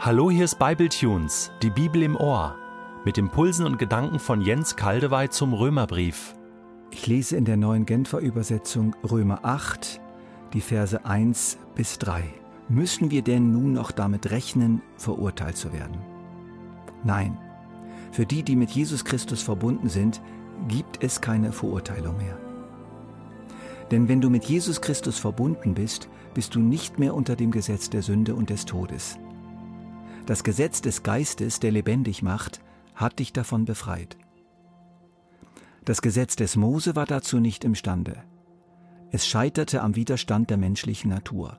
Hallo, hier ist Bibletunes, die Bibel im Ohr, mit Impulsen und Gedanken von Jens Kaldewey zum Römerbrief. Ich lese in der neuen Genfer Übersetzung Römer 8, die Verse 1 bis 3. Müssen wir denn nun noch damit rechnen, verurteilt zu werden? Nein, für die, die mit Jesus Christus verbunden sind, gibt es keine Verurteilung mehr. Denn wenn du mit Jesus Christus verbunden bist, bist du nicht mehr unter dem Gesetz der Sünde und des Todes. Das Gesetz des Geistes, der lebendig macht, hat dich davon befreit. Das Gesetz des Mose war dazu nicht imstande. Es scheiterte am Widerstand der menschlichen Natur.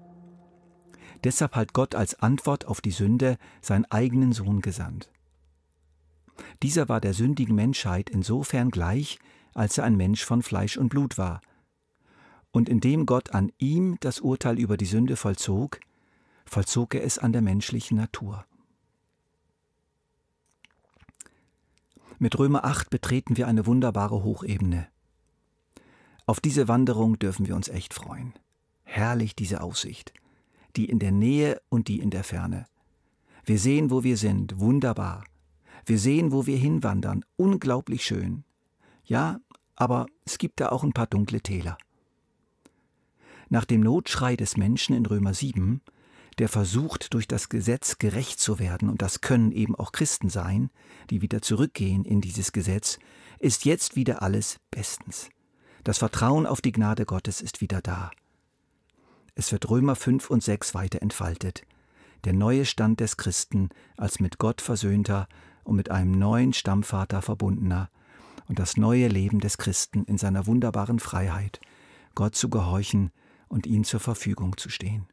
Deshalb hat Gott als Antwort auf die Sünde seinen eigenen Sohn gesandt. Dieser war der sündigen Menschheit insofern gleich, als er ein Mensch von Fleisch und Blut war. Und indem Gott an ihm das Urteil über die Sünde vollzog, vollzog er es an der menschlichen Natur. Mit Römer 8 betreten wir eine wunderbare Hochebene. Auf diese Wanderung dürfen wir uns echt freuen. Herrlich diese Aussicht. Die in der Nähe und die in der Ferne. Wir sehen, wo wir sind. Wunderbar. Wir sehen, wo wir hinwandern. Unglaublich schön. Ja, aber es gibt da auch ein paar dunkle Täler. Nach dem Notschrei des Menschen in Römer 7 der versucht, durch das Gesetz gerecht zu werden, und das können eben auch Christen sein, die wieder zurückgehen in dieses Gesetz, ist jetzt wieder alles bestens. Das Vertrauen auf die Gnade Gottes ist wieder da. Es wird Römer 5 und 6 weiter entfaltet. Der neue Stand des Christen als mit Gott versöhnter und mit einem neuen Stammvater verbundener und das neue Leben des Christen in seiner wunderbaren Freiheit, Gott zu gehorchen und ihm zur Verfügung zu stehen.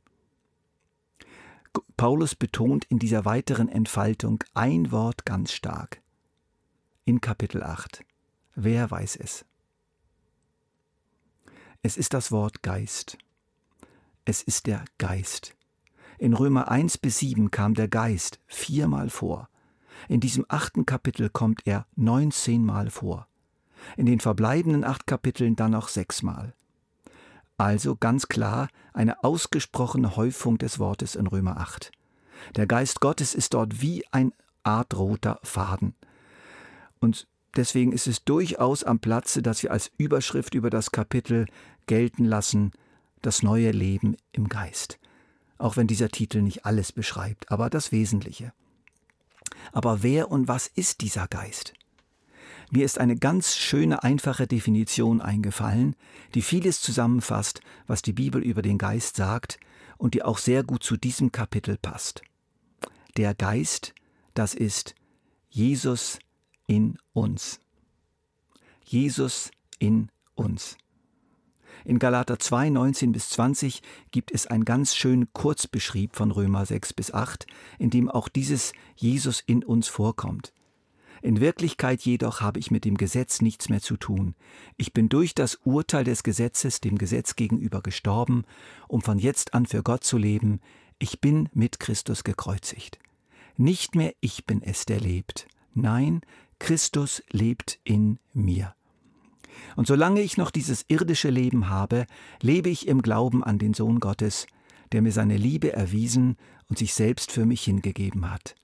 Paulus betont in dieser weiteren Entfaltung ein Wort ganz stark. In Kapitel 8. Wer weiß es? Es ist das Wort Geist. Es ist der Geist. In Römer 1 bis 7 kam der Geist viermal vor. In diesem achten Kapitel kommt er 19 Mal vor. In den verbleibenden acht Kapiteln dann noch sechsmal. Also ganz klar eine ausgesprochene Häufung des Wortes in Römer 8. Der Geist Gottes ist dort wie ein Art roter Faden. Und deswegen ist es durchaus am Platze, dass wir als Überschrift über das Kapitel gelten lassen, das neue Leben im Geist. Auch wenn dieser Titel nicht alles beschreibt, aber das Wesentliche. Aber wer und was ist dieser Geist? Mir ist eine ganz schöne, einfache Definition eingefallen, die vieles zusammenfasst, was die Bibel über den Geist sagt und die auch sehr gut zu diesem Kapitel passt. Der Geist, das ist Jesus in uns. Jesus in uns. In Galater 2, 19 bis 20 gibt es einen ganz schönen Kurzbeschrieb von Römer 6 bis 8, in dem auch dieses Jesus in uns vorkommt. In Wirklichkeit jedoch habe ich mit dem Gesetz nichts mehr zu tun. Ich bin durch das Urteil des Gesetzes dem Gesetz gegenüber gestorben, um von jetzt an für Gott zu leben. Ich bin mit Christus gekreuzigt. Nicht mehr ich bin es, der lebt. Nein, Christus lebt in mir. Und solange ich noch dieses irdische Leben habe, lebe ich im Glauben an den Sohn Gottes, der mir seine Liebe erwiesen und sich selbst für mich hingegeben hat.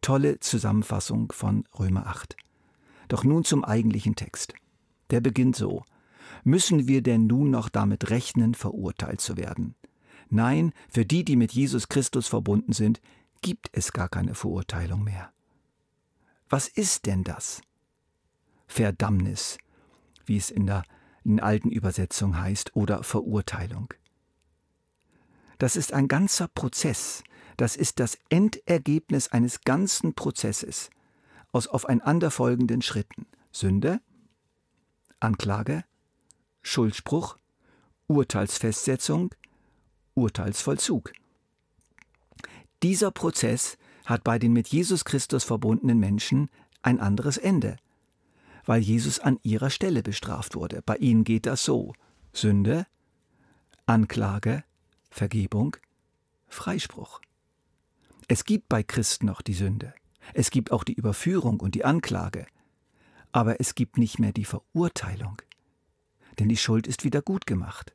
Tolle Zusammenfassung von Römer 8. Doch nun zum eigentlichen Text. Der beginnt so. Müssen wir denn nun noch damit rechnen, verurteilt zu werden? Nein, für die, die mit Jesus Christus verbunden sind, gibt es gar keine Verurteilung mehr. Was ist denn das? Verdammnis, wie es in der in alten Übersetzung heißt, oder Verurteilung. Das ist ein ganzer Prozess, das ist das Endergebnis eines ganzen Prozesses aus aufeinanderfolgenden Schritten. Sünde, Anklage, Schuldspruch, Urteilsfestsetzung, Urteilsvollzug. Dieser Prozess hat bei den mit Jesus Christus verbundenen Menschen ein anderes Ende, weil Jesus an ihrer Stelle bestraft wurde. Bei ihnen geht das so. Sünde, Anklage, Vergebung, Freispruch. Es gibt bei Christen noch die Sünde. Es gibt auch die Überführung und die Anklage. Aber es gibt nicht mehr die Verurteilung. Denn die Schuld ist wieder gut gemacht.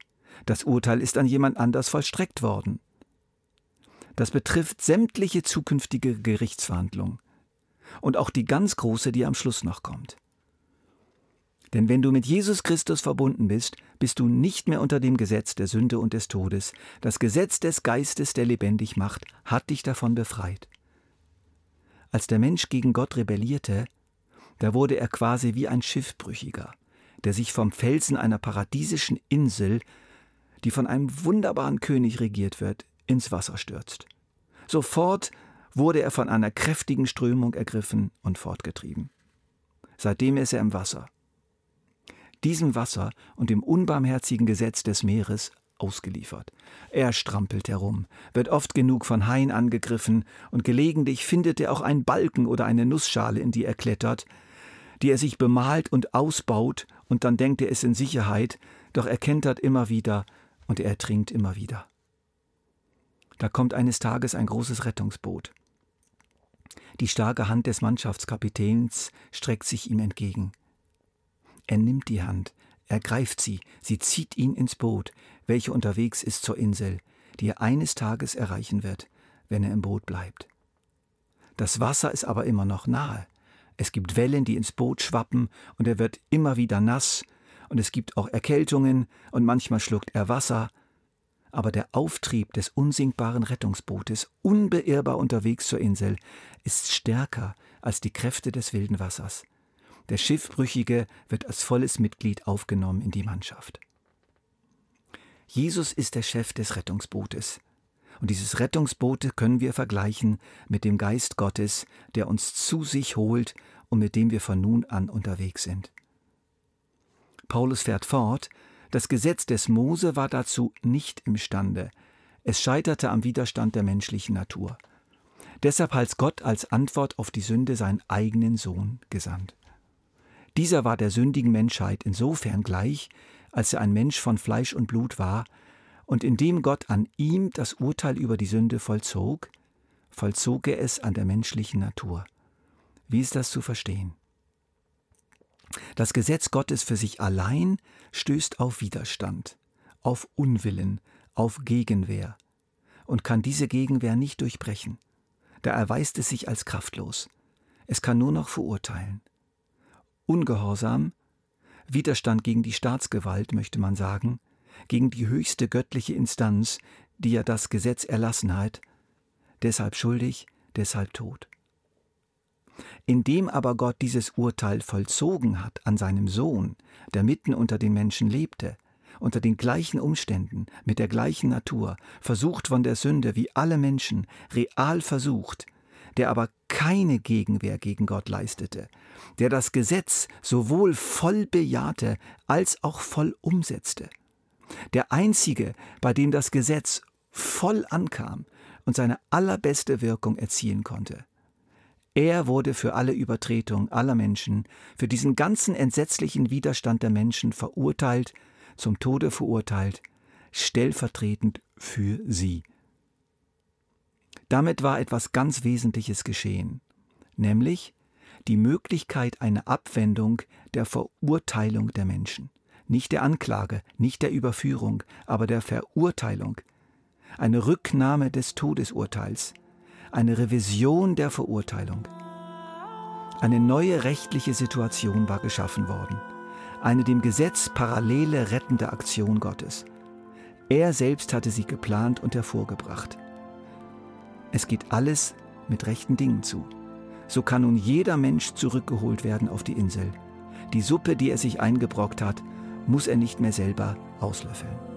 Das Urteil ist an jemand anders vollstreckt worden. Das betrifft sämtliche zukünftige Gerichtsverhandlungen und auch die ganz große, die am Schluss noch kommt. Denn wenn du mit Jesus Christus verbunden bist, bist du nicht mehr unter dem Gesetz der Sünde und des Todes. Das Gesetz des Geistes, der lebendig macht, hat dich davon befreit. Als der Mensch gegen Gott rebellierte, da wurde er quasi wie ein Schiffbrüchiger, der sich vom Felsen einer paradiesischen Insel, die von einem wunderbaren König regiert wird, ins Wasser stürzt. Sofort wurde er von einer kräftigen Strömung ergriffen und fortgetrieben. Seitdem ist er im Wasser. Diesem Wasser und dem unbarmherzigen Gesetz des Meeres ausgeliefert. Er strampelt herum, wird oft genug von Haien angegriffen und gelegentlich findet er auch einen Balken oder eine Nussschale, in die er klettert, die er sich bemalt und ausbaut, und dann denkt er es in Sicherheit, doch er kentert immer wieder und er ertrinkt immer wieder. Da kommt eines Tages ein großes Rettungsboot. Die starke Hand des Mannschaftskapitäns streckt sich ihm entgegen. Er nimmt die Hand, ergreift sie, sie zieht ihn ins Boot, welche unterwegs ist zur Insel, die er eines Tages erreichen wird, wenn er im Boot bleibt. Das Wasser ist aber immer noch nahe. Es gibt Wellen, die ins Boot schwappen, und er wird immer wieder nass, und es gibt auch Erkältungen, und manchmal schluckt er Wasser, aber der Auftrieb des unsinkbaren Rettungsbootes, unbeirrbar unterwegs zur Insel, ist stärker als die Kräfte des wilden Wassers. Der Schiffbrüchige wird als volles Mitglied aufgenommen in die Mannschaft. Jesus ist der Chef des Rettungsbootes. Und dieses Rettungsboote können wir vergleichen mit dem Geist Gottes, der uns zu sich holt und mit dem wir von nun an unterwegs sind. Paulus fährt fort, das Gesetz des Mose war dazu nicht imstande. Es scheiterte am Widerstand der menschlichen Natur. Deshalb hat Gott als Antwort auf die Sünde seinen eigenen Sohn gesandt. Dieser war der sündigen Menschheit insofern gleich, als er ein Mensch von Fleisch und Blut war, und indem Gott an ihm das Urteil über die Sünde vollzog, vollzog er es an der menschlichen Natur. Wie ist das zu verstehen? Das Gesetz Gottes für sich allein stößt auf Widerstand, auf Unwillen, auf Gegenwehr und kann diese Gegenwehr nicht durchbrechen. Da erweist es sich als kraftlos. Es kann nur noch verurteilen. Ungehorsam, Widerstand gegen die Staatsgewalt, möchte man sagen, gegen die höchste göttliche Instanz, die ja das Gesetz erlassen hat, deshalb schuldig, deshalb tot. Indem aber Gott dieses Urteil vollzogen hat an seinem Sohn, der mitten unter den Menschen lebte, unter den gleichen Umständen, mit der gleichen Natur, versucht von der Sünde wie alle Menschen, real versucht, der aber keine Gegenwehr gegen Gott leistete, der das Gesetz sowohl voll bejahte als auch voll umsetzte. Der einzige, bei dem das Gesetz voll ankam und seine allerbeste Wirkung erzielen konnte. Er wurde für alle Übertretung aller Menschen, für diesen ganzen entsetzlichen Widerstand der Menschen verurteilt, zum Tode verurteilt, stellvertretend für sie. Damit war etwas ganz Wesentliches geschehen, nämlich die Möglichkeit einer Abwendung der Verurteilung der Menschen. Nicht der Anklage, nicht der Überführung, aber der Verurteilung. Eine Rücknahme des Todesurteils, eine Revision der Verurteilung. Eine neue rechtliche Situation war geschaffen worden, eine dem Gesetz parallele rettende Aktion Gottes. Er selbst hatte sie geplant und hervorgebracht. Es geht alles mit rechten Dingen zu. So kann nun jeder Mensch zurückgeholt werden auf die Insel. Die Suppe, die er sich eingebrockt hat, muss er nicht mehr selber auslöffeln.